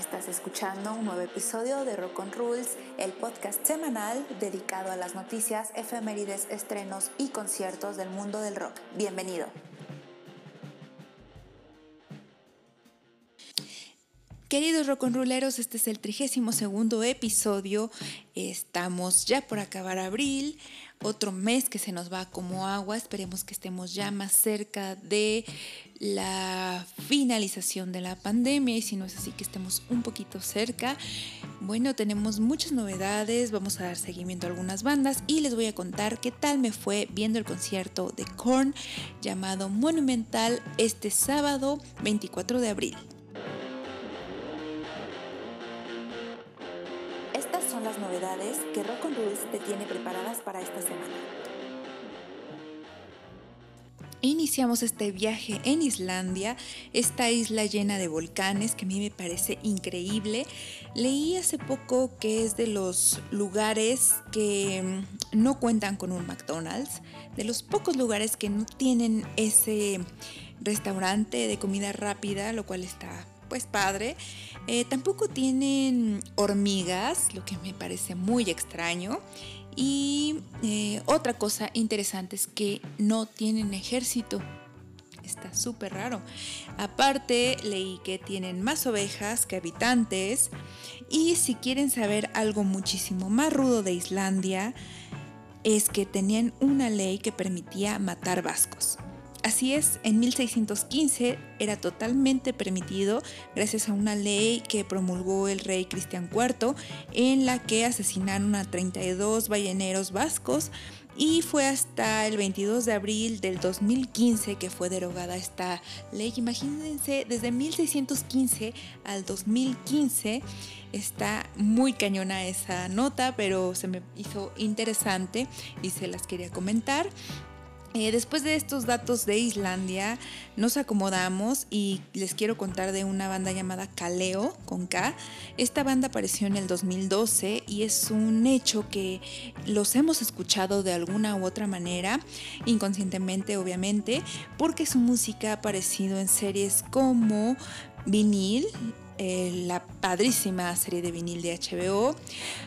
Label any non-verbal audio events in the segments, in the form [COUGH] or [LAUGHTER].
Estás escuchando un nuevo episodio de Rock on Rules, el podcast semanal dedicado a las noticias, efemérides, estrenos y conciertos del mundo del rock. Bienvenido. Queridos rolleros, este es el 32 segundo episodio. Estamos ya por acabar abril, otro mes que se nos va como agua. Esperemos que estemos ya más cerca de la finalización de la pandemia y si no es así que estemos un poquito cerca. Bueno, tenemos muchas novedades, vamos a dar seguimiento a algunas bandas y les voy a contar qué tal me fue viendo el concierto de Korn llamado Monumental este sábado 24 de abril. Novedades que Rock on Rules te tiene preparadas para esta semana. Iniciamos este viaje en Islandia, esta isla llena de volcanes que a mí me parece increíble. Leí hace poco que es de los lugares que mm, no cuentan con un McDonald's, de los pocos lugares que no tienen ese restaurante de comida rápida, lo cual está pues padre. Eh, tampoco tienen hormigas, lo que me parece muy extraño. Y eh, otra cosa interesante es que no tienen ejército. Está súper raro. Aparte, leí que tienen más ovejas que habitantes. Y si quieren saber algo muchísimo más rudo de Islandia, es que tenían una ley que permitía matar vascos. Así es, en 1615 era totalmente permitido gracias a una ley que promulgó el rey Cristian IV en la que asesinaron a 32 balleneros vascos y fue hasta el 22 de abril del 2015 que fue derogada esta ley. Imagínense, desde 1615 al 2015 está muy cañona esa nota, pero se me hizo interesante y se las quería comentar. Eh, después de estos datos de Islandia, nos acomodamos y les quiero contar de una banda llamada Kaleo con K. Esta banda apareció en el 2012 y es un hecho que los hemos escuchado de alguna u otra manera, inconscientemente obviamente, porque su música ha aparecido en series como Vinil, eh, la padrísima serie de vinil de HBO,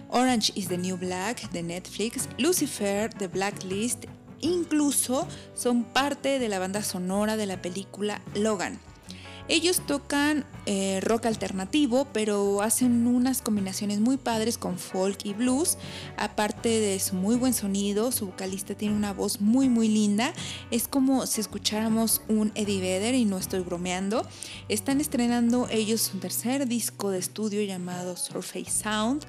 Orange is the New Black de Netflix, Lucifer, The Blacklist incluso son parte de la banda sonora de la película Logan. Ellos tocan eh, rock alternativo, pero hacen unas combinaciones muy padres con folk y blues. Aparte de su muy buen sonido, su vocalista tiene una voz muy muy linda. Es como si escucháramos un Eddie Vedder y no estoy bromeando. Están estrenando ellos su tercer disco de estudio llamado Surface Sound.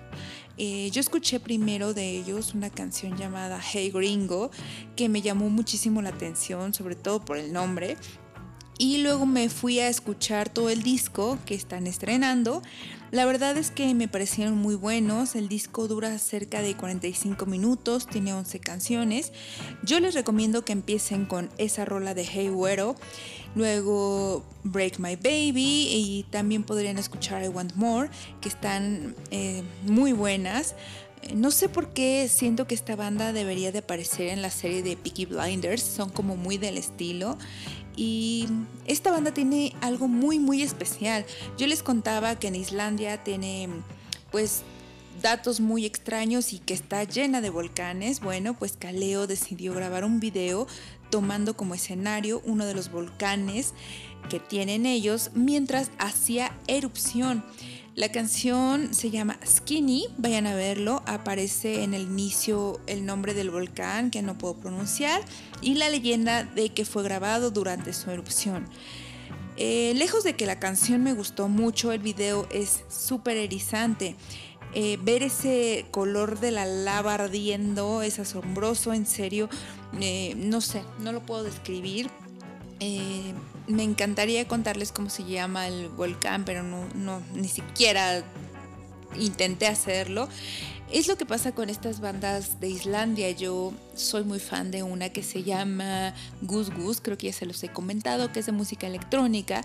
Eh, yo escuché primero de ellos una canción llamada Hey Gringo que me llamó muchísimo la atención, sobre todo por el nombre. Y luego me fui a escuchar todo el disco que están estrenando. La verdad es que me parecieron muy buenos. El disco dura cerca de 45 minutos, tiene 11 canciones. Yo les recomiendo que empiecen con esa rola de Hey Güero, luego Break My Baby y también podrían escuchar I Want More, que están eh, muy buenas. No sé por qué siento que esta banda debería de aparecer en la serie de Peaky Blinders, son como muy del estilo y esta banda tiene algo muy muy especial. Yo les contaba que en Islandia tiene pues datos muy extraños y que está llena de volcanes. Bueno, pues Kaleo decidió grabar un video tomando como escenario uno de los volcanes que tienen ellos mientras hacía erupción. La canción se llama Skinny, vayan a verlo, aparece en el inicio el nombre del volcán que no puedo pronunciar y la leyenda de que fue grabado durante su erupción. Eh, lejos de que la canción me gustó mucho, el video es súper erizante. Eh, ver ese color de la lava ardiendo es asombroso, en serio, eh, no sé, no lo puedo describir, me encantaría contarles cómo se llama el volcán, pero no, no, ni siquiera intenté hacerlo. Es lo que pasa con estas bandas de Islandia. Yo soy muy fan de una que se llama Gus Gus, creo que ya se los he comentado, que es de música electrónica.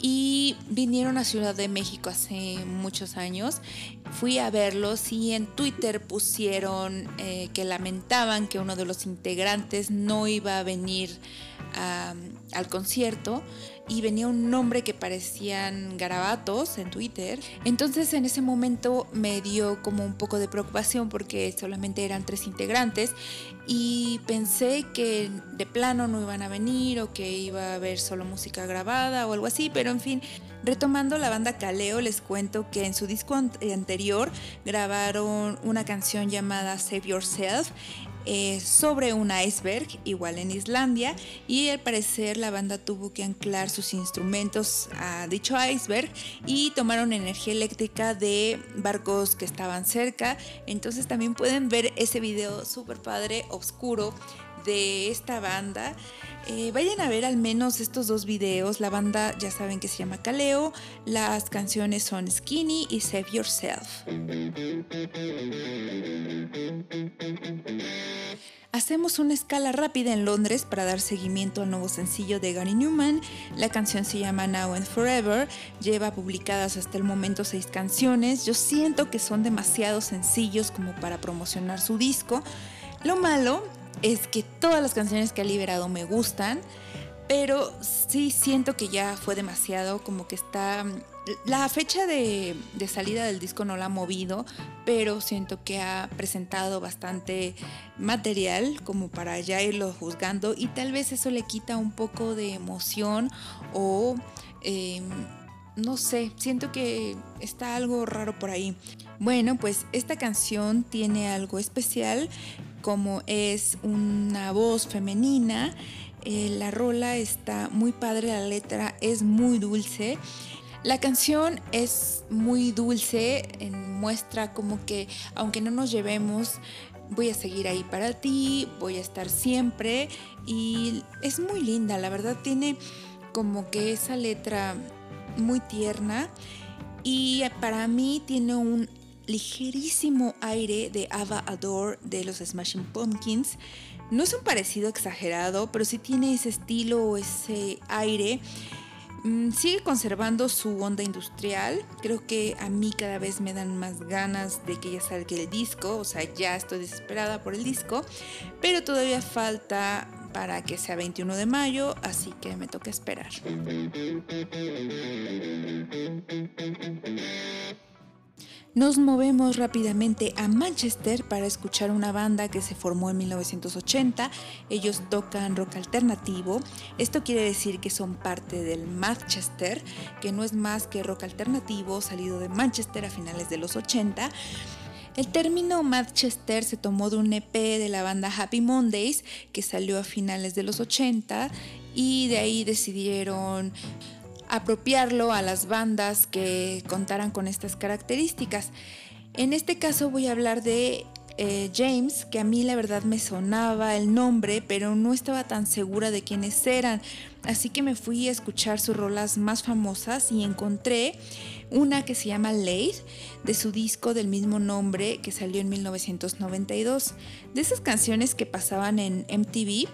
Y vinieron a Ciudad de México hace muchos años. Fui a verlos y en Twitter pusieron eh, que lamentaban que uno de los integrantes no iba a venir al concierto y venía un nombre que parecían garabatos en Twitter. Entonces en ese momento me dio como un poco de preocupación porque solamente eran tres integrantes y pensé que de plano no iban a venir o que iba a haber solo música grabada o algo así, pero en fin, retomando la banda Caleo, les cuento que en su disco anterior grabaron una canción llamada Save Yourself eh, sobre un iceberg, igual en Islandia, y al parecer la banda tuvo que anclar sus instrumentos a dicho iceberg y tomaron energía eléctrica de barcos que estaban cerca. Entonces también pueden ver ese video súper padre, oscuro, de esta banda. Eh, vayan a ver al menos estos dos videos. La banda ya saben que se llama Kaleo. Las canciones son Skinny y Save Yourself. Hacemos una escala rápida en Londres para dar seguimiento al nuevo sencillo de Gary Newman. La canción se llama Now and Forever. Lleva publicadas hasta el momento seis canciones. Yo siento que son demasiado sencillos como para promocionar su disco. Lo malo es que todas las canciones que ha liberado me gustan, pero sí siento que ya fue demasiado, como que está... La fecha de, salida del disco no la ha movido, pero siento que ha presentado bastante material como para ya irlo juzgando y tal vez eso le quita un poco de emoción o em, no sé, siento que está algo raro por ahí. Bueno, pues esta canción tiene algo especial como es una voz femenina. Eh, la rola está muy padre, la letra es muy dulce. La canción es muy dulce, muestra como que aunque no nos llevemos, voy a seguir ahí para ti, voy a estar siempre y es muy linda, la verdad tiene como que esa letra muy tierna y para mí tiene un ligerísimo aire de Ava Adore de los Smashing Pumpkins. No es un parecido exagerado, pero sí tiene ese estilo o ese aire. Mm, sigue conservando su onda industrial. Creo que a mí cada vez me dan más ganas de que ya salga el disco. O sea, ya estoy desesperada por el disco. Pero todavía falta para que sea 21 de mayo, así que me toca esperar. Nos movemos rápidamente a Manchester para escuchar una banda que se formó en 1980. Ellos tocan rock alternativo. Esto quiere decir que son parte del Manchester, que no es más que rock alternativo salido de Manchester a finales de los 80. El término Manchester se tomó de un EP de la banda Happy Mondays que salió a finales de los 80 y de ahí decidieron apropiarlo a las bandas que contaran con estas características. En este caso voy a hablar de eh, James, que a mí la verdad me sonaba el nombre, pero no estaba tan segura de quiénes eran. Así que me fui a escuchar sus rolas más famosas y encontré una que se llama Late, de su disco del mismo nombre que salió en 1992. De esas canciones que pasaban en MTV,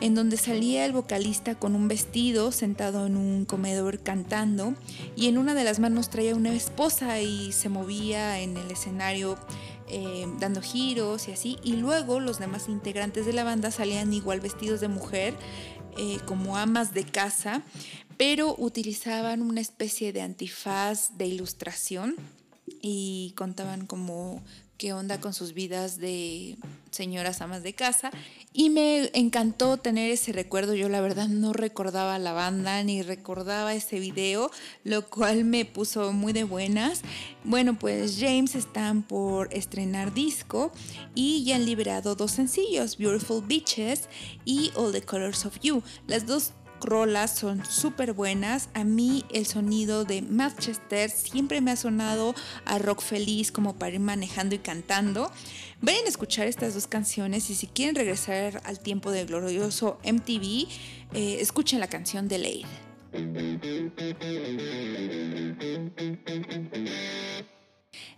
en donde salía el vocalista con un vestido sentado en un comedor cantando y en una de las manos traía una esposa y se movía en el escenario eh, dando giros y así. Y luego los demás integrantes de la banda salían igual vestidos de mujer, eh, como amas de casa, pero utilizaban una especie de antifaz de ilustración y contaban como qué onda con sus vidas de señoras amas de casa y me encantó tener ese recuerdo. Yo la verdad no recordaba la banda ni recordaba ese video, lo cual me puso muy de buenas. Bueno, pues James están por estrenar disco y ya han liberado dos sencillos, Beautiful Beaches y All the Colors of You. Las dos rolas son súper buenas. A mí el sonido de Manchester siempre me ha sonado a rock feliz como para ir manejando y cantando. Vayan a escuchar estas dos canciones y si quieren regresar al tiempo del glorioso MTV, eh, escuchen la canción de Lade.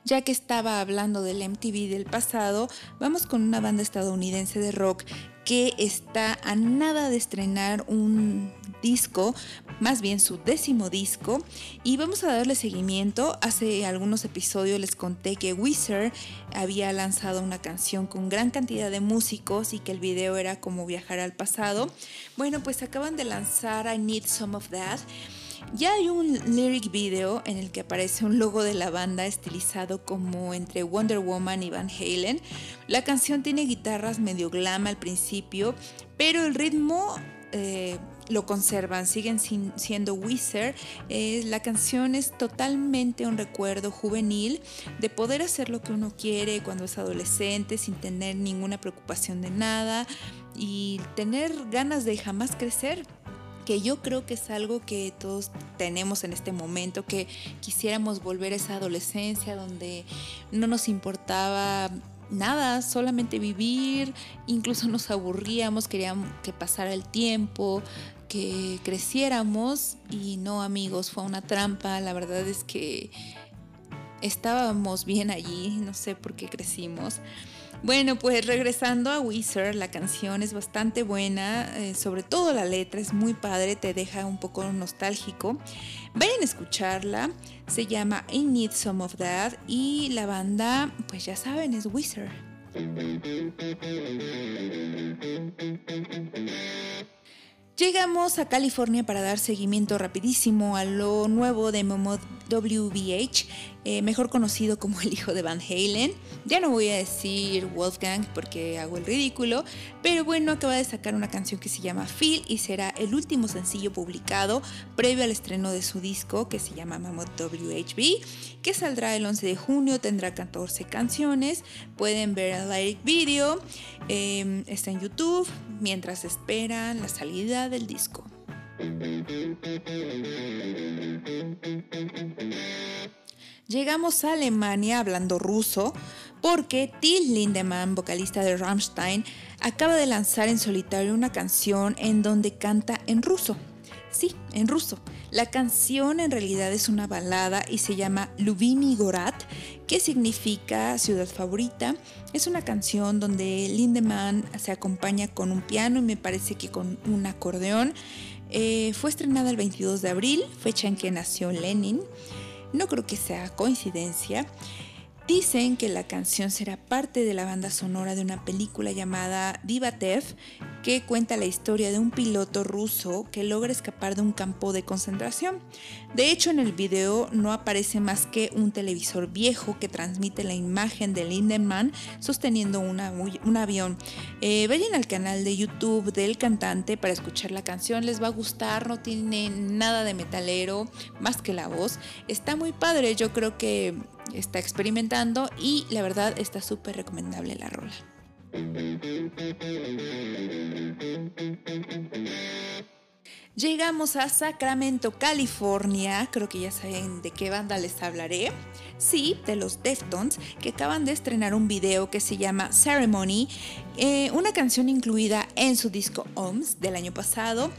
Ya que estaba hablando del MTV del pasado, vamos con una banda estadounidense de rock que está a nada de estrenar un disco, más bien su décimo disco, y vamos a darle seguimiento. Hace algunos episodios les conté que Wizard había lanzado una canción con gran cantidad de músicos y que el video era como viajar al pasado. Bueno, pues acaban de lanzar I Need Some of That. Ya hay un lyric video en el que aparece un logo de la banda estilizado como entre Wonder Woman y Van Halen. La canción tiene guitarras medio glam al principio, pero el ritmo eh, lo conservan, siguen siendo Wizard. Eh, la canción es totalmente un recuerdo juvenil de poder hacer lo que uno quiere cuando es adolescente sin tener ninguna preocupación de nada y tener ganas de jamás crecer que yo creo que es algo que todos tenemos en este momento, que quisiéramos volver a esa adolescencia donde no nos importaba nada, solamente vivir, incluso nos aburríamos, queríamos que pasara el tiempo, que creciéramos y no amigos, fue una trampa, la verdad es que estábamos bien allí, no sé por qué crecimos. Bueno, pues regresando a Wizard, la canción es bastante buena, eh, sobre todo la letra es muy padre, te deja un poco nostálgico. Vayan a escucharla, se llama I Need Some of That y la banda, pues ya saben, es Wizard. Llegamos a California para dar seguimiento rapidísimo a lo nuevo de Momo WBH, eh, mejor conocido como el hijo de Van Halen. Ya no voy a decir Wolfgang porque hago el ridículo, pero bueno, acaba de sacar una canción que se llama Phil y será el último sencillo publicado previo al estreno de su disco que se llama Mammoth WHB, que saldrá el 11 de junio, tendrá 14 canciones, pueden ver el video, em, está en YouTube mientras esperan la salida del disco. Llegamos a Alemania hablando ruso porque Till Lindemann, vocalista de Rammstein, acaba de lanzar en solitario una canción en donde canta en ruso. Sí, en ruso. La canción en realidad es una balada y se llama Lubimi Gorat, que significa ciudad favorita. Es una canción donde Lindemann se acompaña con un piano y me parece que con un acordeón. Eh, fue estrenada el 22 de abril, fecha en que nació Lenin. No creo que sea coincidencia. Dicen que la canción será parte de la banda sonora de una película llamada Divatev, que cuenta la historia de un piloto ruso que logra escapar de un campo de concentración. De hecho, en el video no aparece más que un televisor viejo que transmite la imagen de Lindemann sosteniendo un avión. Eh, vayan al canal de YouTube del cantante para escuchar la canción, les va a gustar, no tiene nada de metalero, más que la voz. Está muy padre, yo creo que está experimentando y la verdad está súper recomendable la rola. Llegamos a Sacramento, California. Creo que ya saben de qué banda les hablaré. Sí, de los Deftones, que acaban de estrenar un video que se llama Ceremony, eh, una canción incluida en su disco OMS del año pasado.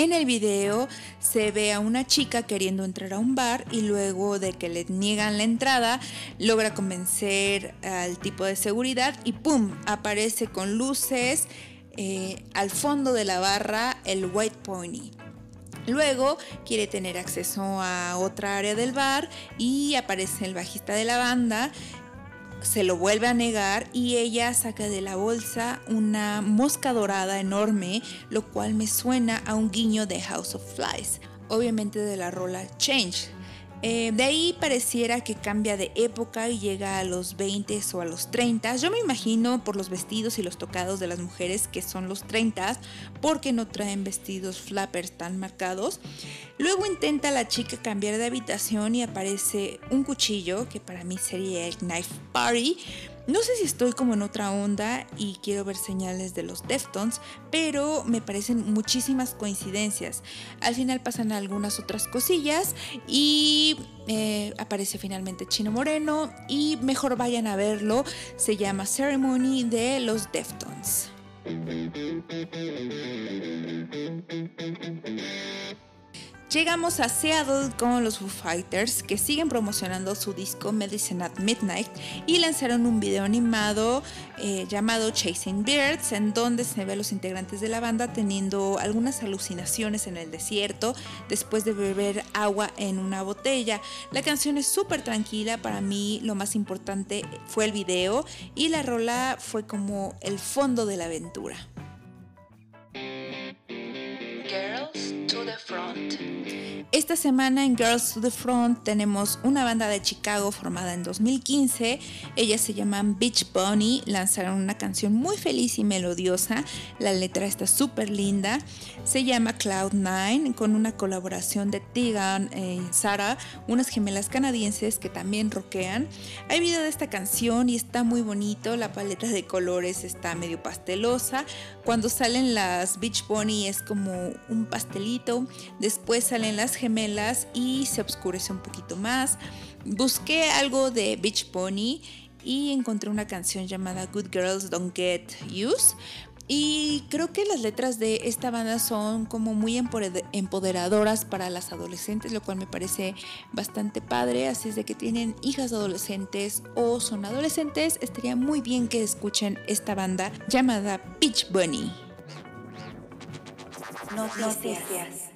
En el video se ve a una chica queriendo entrar a un bar y luego de que le niegan la entrada logra convencer al tipo de seguridad y ¡pum! aparece con luces eh, al fondo de la barra el White Pony. Luego quiere tener acceso a otra área del bar y aparece el bajista de la banda se lo vuelve a negar y ella saca de la bolsa una mosca dorada enorme, lo cual me suena a un guiño de House of Flies, obviamente de la rola Change eh, de ahí pareciera que cambia de época y llega a los 20 o a los 30. Yo me imagino por los vestidos y los tocados de las mujeres que son los 30 porque no traen vestidos flappers tan marcados. Luego intenta la chica cambiar de habitación y aparece un cuchillo que para mí sería el Knife Party no sé si estoy como en otra onda y quiero ver señales de los Deftones, pero me parecen muchísimas coincidencias. Al final pasan algunas otras cosillas y eh, aparece finalmente Chino Moreno y mejor vayan a verlo. Se llama Ceremony de los Deftones. Llegamos a Seattle con los Foo Fighters, que siguen promocionando su disco Medicine at Midnight y lanzaron un video animado eh, llamado Chasing Birds, en donde se ve a los integrantes de la banda teniendo algunas alucinaciones en el desierto después de beber agua en una botella. La canción es súper tranquila, para mí lo más importante fue el video y la rola fue como el fondo de la aventura. The Front. Esta semana en Girls to the Front tenemos una banda de Chicago formada en 2015. Ellas se llaman Beach Bunny. Lanzaron una canción muy feliz y melodiosa. La letra está súper linda. Se llama Cloud Nine con una colaboración de Tegan y Sara, unas gemelas canadienses que también rockean. Hay video de esta canción y está muy bonito. La paleta de colores está medio pastelosa. Cuando salen las Beach Bunny es como un pastelito. Después salen las gemelas y se oscurece un poquito más. Busqué algo de Beach Pony y encontré una canción llamada Good Girls Don't Get Used. Y creo que las letras de esta banda son como muy empoderadoras para las adolescentes, lo cual me parece bastante padre. Así es de que tienen hijas adolescentes o son adolescentes, estaría muy bien que escuchen esta banda llamada Beach Bunny. Noticias.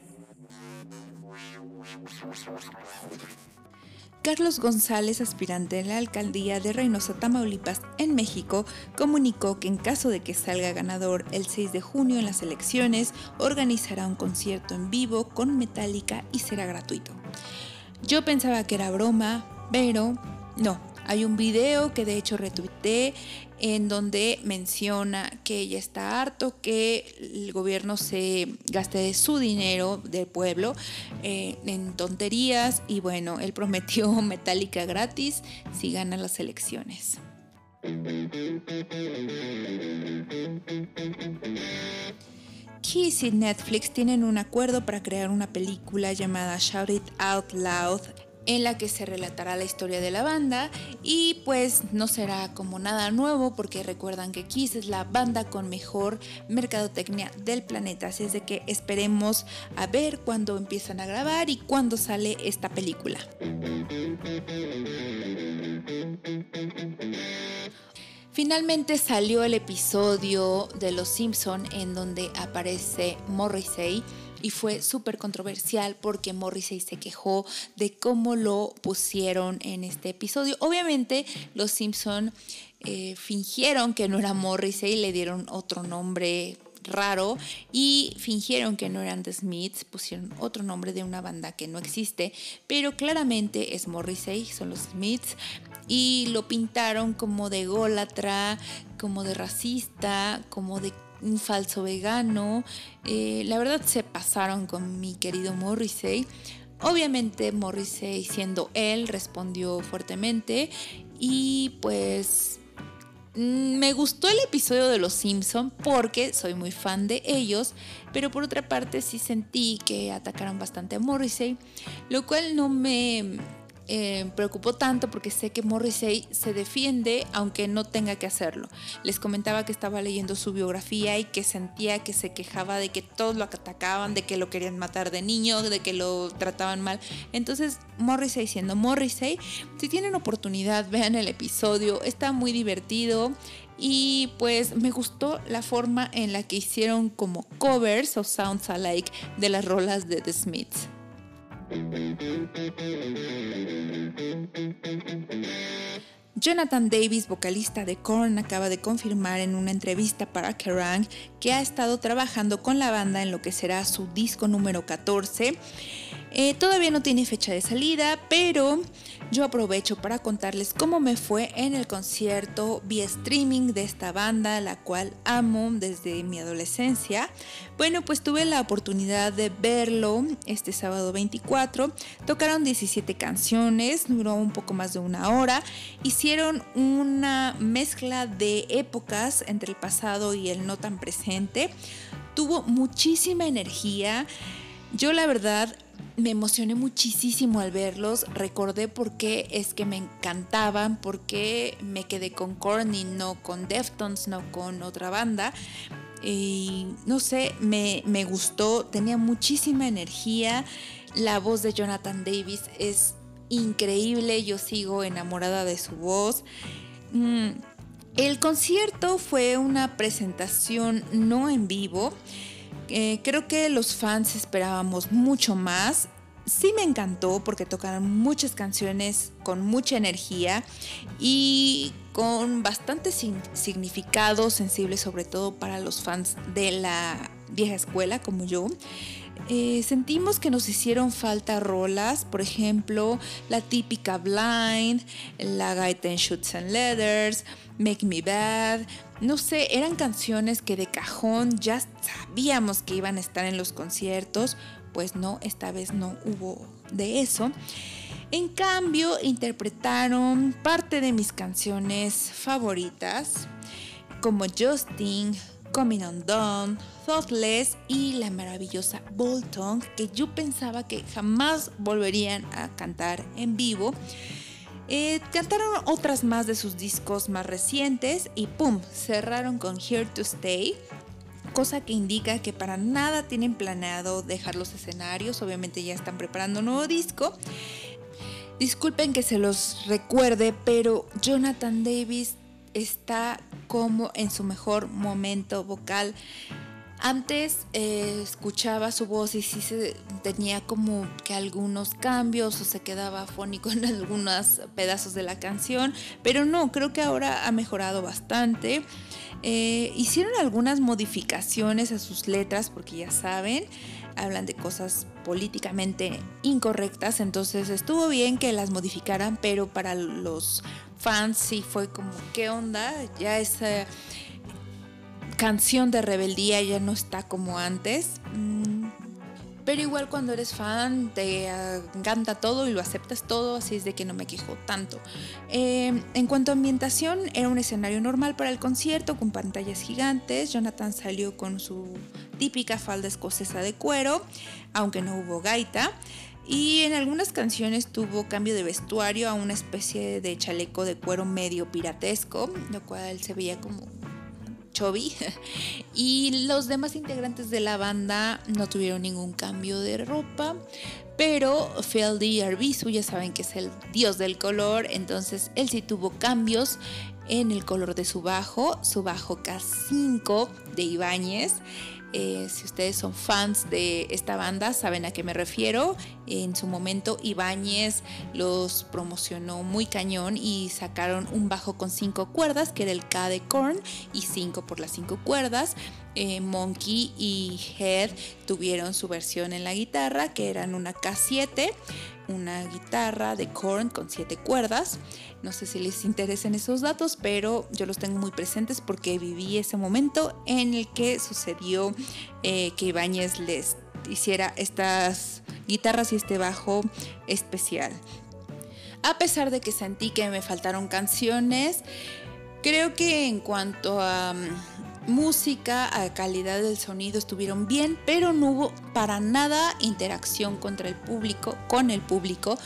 Carlos González, aspirante en la alcaldía de Reynosa, Tamaulipas, en México, comunicó que en caso de que salga ganador el 6 de junio en las elecciones, organizará un concierto en vivo con Metallica y será gratuito. Yo pensaba que era broma, pero no, hay un video que de hecho retuiteé en donde menciona que ella está harto que el gobierno se gaste su dinero del pueblo eh, en tonterías y bueno, él prometió [LAUGHS] metálica gratis si gana las elecciones. Kiss y Netflix tienen un acuerdo para crear una película llamada Shout It Out Loud en la que se relatará la historia de la banda y pues no será como nada nuevo porque recuerdan que Kiss es la banda con mejor mercadotecnia del planeta, así es de que esperemos a ver cuándo empiezan a grabar y cuándo sale esta película. Finalmente salió el episodio de Los Simpson en donde aparece Morrissey y fue súper controversial porque Morrissey se quejó de cómo lo pusieron en este episodio. Obviamente los Simpson eh, fingieron que no era Morrissey, le dieron otro nombre raro y fingieron que no eran The Smiths, pusieron otro nombre de una banda que no existe, pero claramente es Morrissey, son los Smiths y lo pintaron como de gólatra, como de racista, como de un falso vegano. Eh, la verdad se pasaron con mi querido Morrissey. Obviamente Morrissey siendo él respondió fuertemente y pues mm, me gustó el episodio de Los Simpson porque soy muy fan de ellos, pero por otra parte sí sentí que atacaron bastante a Morrissey, lo cual no me eh, preocupó tanto porque sé que Morrissey se defiende aunque no tenga que hacerlo. Les comentaba que estaba leyendo su biografía y que sentía que se quejaba de que todos lo atacaban, de que lo querían matar de niño, de que lo trataban mal. Entonces Morrissey siendo Morrissey, si tienen oportunidad vean el episodio, está muy divertido. Y pues me gustó la forma en la que hicieron como covers o sounds alike de las rolas de The Smiths. Jonathan Davis, vocalista de Korn, acaba de confirmar en una entrevista para Kerrang que ha estado trabajando con la banda en lo que será su disco número 14 eh, todavía no tiene fecha de salida, pero yo aprovecho para contarles cómo me fue en el concierto vía streaming de esta banda, la cual amo desde mi adolescencia. Bueno, pues tuve la oportunidad de verlo este sábado 24. Tocaron 17 canciones, duró un poco más de una hora. Hicieron una mezcla de épocas entre el pasado y el no tan presente. Tuvo muchísima energía. Yo la verdad me emocioné muchísimo al verlos, recordé por qué es que me encantaban, por qué me quedé con Korn y no con Deftones, no con otra banda. Y no sé, me, me gustó, tenía muchísima energía. La voz de Jonathan Davis es increíble, yo sigo enamorada de su voz. Mm, el concierto fue una presentación no en vivo. Eh, creo que los fans esperábamos mucho más. Sí me encantó porque tocaron muchas canciones con mucha energía y con bastante significado sensible sobre todo para los fans de la vieja escuela como yo. Eh, sentimos que nos hicieron falta rolas, por ejemplo, la típica Blind, la Gaita en Shoots and Leathers, Make Me Bad. No sé, eran canciones que de cajón ya sabíamos que iban a estar en los conciertos, pues no, esta vez no hubo de eso. En cambio, interpretaron parte de mis canciones favoritas, como Justin, Coming Undone, Thoughtless y la maravillosa Bolton, que yo pensaba que jamás volverían a cantar en vivo. Eh, cantaron otras más de sus discos más recientes y ¡pum! cerraron con Here to Stay, cosa que indica que para nada tienen planeado dejar los escenarios, obviamente ya están preparando un nuevo disco. Disculpen que se los recuerde, pero Jonathan Davis está como en su mejor momento vocal. Antes eh, escuchaba su voz y sí se tenía como que algunos cambios o se quedaba afónico [LAUGHS] en algunos pedazos de la canción, pero no, creo que ahora ha mejorado bastante. Eh, hicieron algunas modificaciones a sus letras porque ya saben, hablan de cosas políticamente incorrectas, entonces estuvo bien que las modificaran, pero para los fans sí fue como, ¿qué onda? Ya esa canción de rebeldía ya no está como antes. Mm, pero igual cuando eres fan te encanta todo y lo aceptas todo, así es de que no me quejo tanto. Eh, en cuanto a ambientación, era un escenario normal para el concierto con pantallas gigantes. Jonathan salió con su típica falda escocesa de cuero, aunque no hubo gaita. Y en algunas canciones tuvo cambio de vestuario a una especie de chaleco de cuero medio piratesco, lo cual se veía como Chovy. [LAUGHS] Y los demás integrantes de la banda no tuvieron ningún cambio de ropa. Pero Feldy Arbizu, ya saben que es el dios del color, entonces él sí tuvo cambios en el color de su bajo, su bajo K5 de Ibáñez. Eh, si ustedes son fans de esta banda, saben a qué me refiero. En su momento Ibáñez los promocionó muy cañón y sacaron un bajo con cinco cuerdas, que era el K de Korn, y cinco por las cinco cuerdas. Eh, Monkey y Head tuvieron su versión en la guitarra, que eran una K7, una guitarra de Korn con siete cuerdas. No sé si les interesan esos datos, pero yo los tengo muy presentes porque viví ese momento en el que sucedió eh, que Ibáñez les hiciera estas guitarras y este bajo especial. A pesar de que sentí que me faltaron canciones, creo que en cuanto a mm, música, a calidad del sonido estuvieron bien, pero no hubo para nada interacción contra el público, con el público,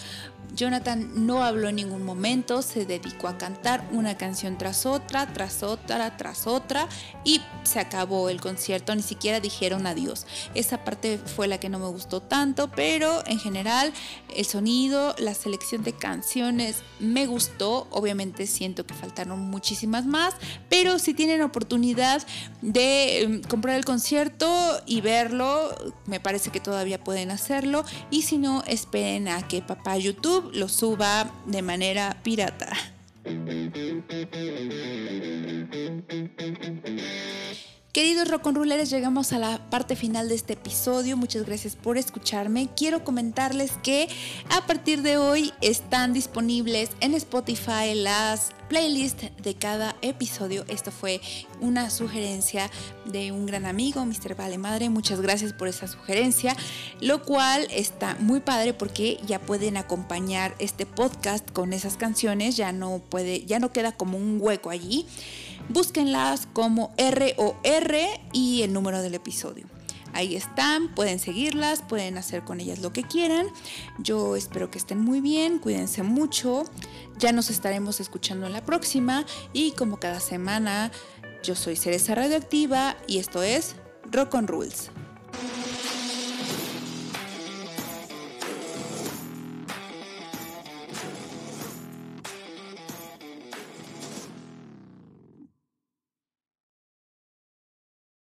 Jonathan no habló en ningún momento, se dedicó a cantar una canción tras otra, tras otra, tras otra y se acabó el concierto, ni siquiera dijeron adiós. Esa parte fue la que no me gustó tanto, pero en general el sonido, la selección de canciones me gustó, obviamente siento que faltaron muchísimas más, pero si tienen oportunidad de em, comprar el concierto y verlo, me parece que todavía pueden hacerlo y si no, esperen a que papá YouTube lo suba de manera pirata. Queridos rock and llegamos a la parte final de este episodio. Muchas gracias por escucharme. Quiero comentarles que a partir de hoy están disponibles en Spotify las playlists de cada episodio. Esto fue una sugerencia de un gran amigo, Mr. Vale Madre. Muchas gracias por esa sugerencia, lo cual está muy padre porque ya pueden acompañar este podcast con esas canciones. Ya no puede, ya no queda como un hueco allí búsquenlas como ROR y el número del episodio. Ahí están, pueden seguirlas, pueden hacer con ellas lo que quieran. Yo espero que estén muy bien, cuídense mucho. Ya nos estaremos escuchando en la próxima y como cada semana, yo soy Cereza Radioactiva y esto es Rock on Rules.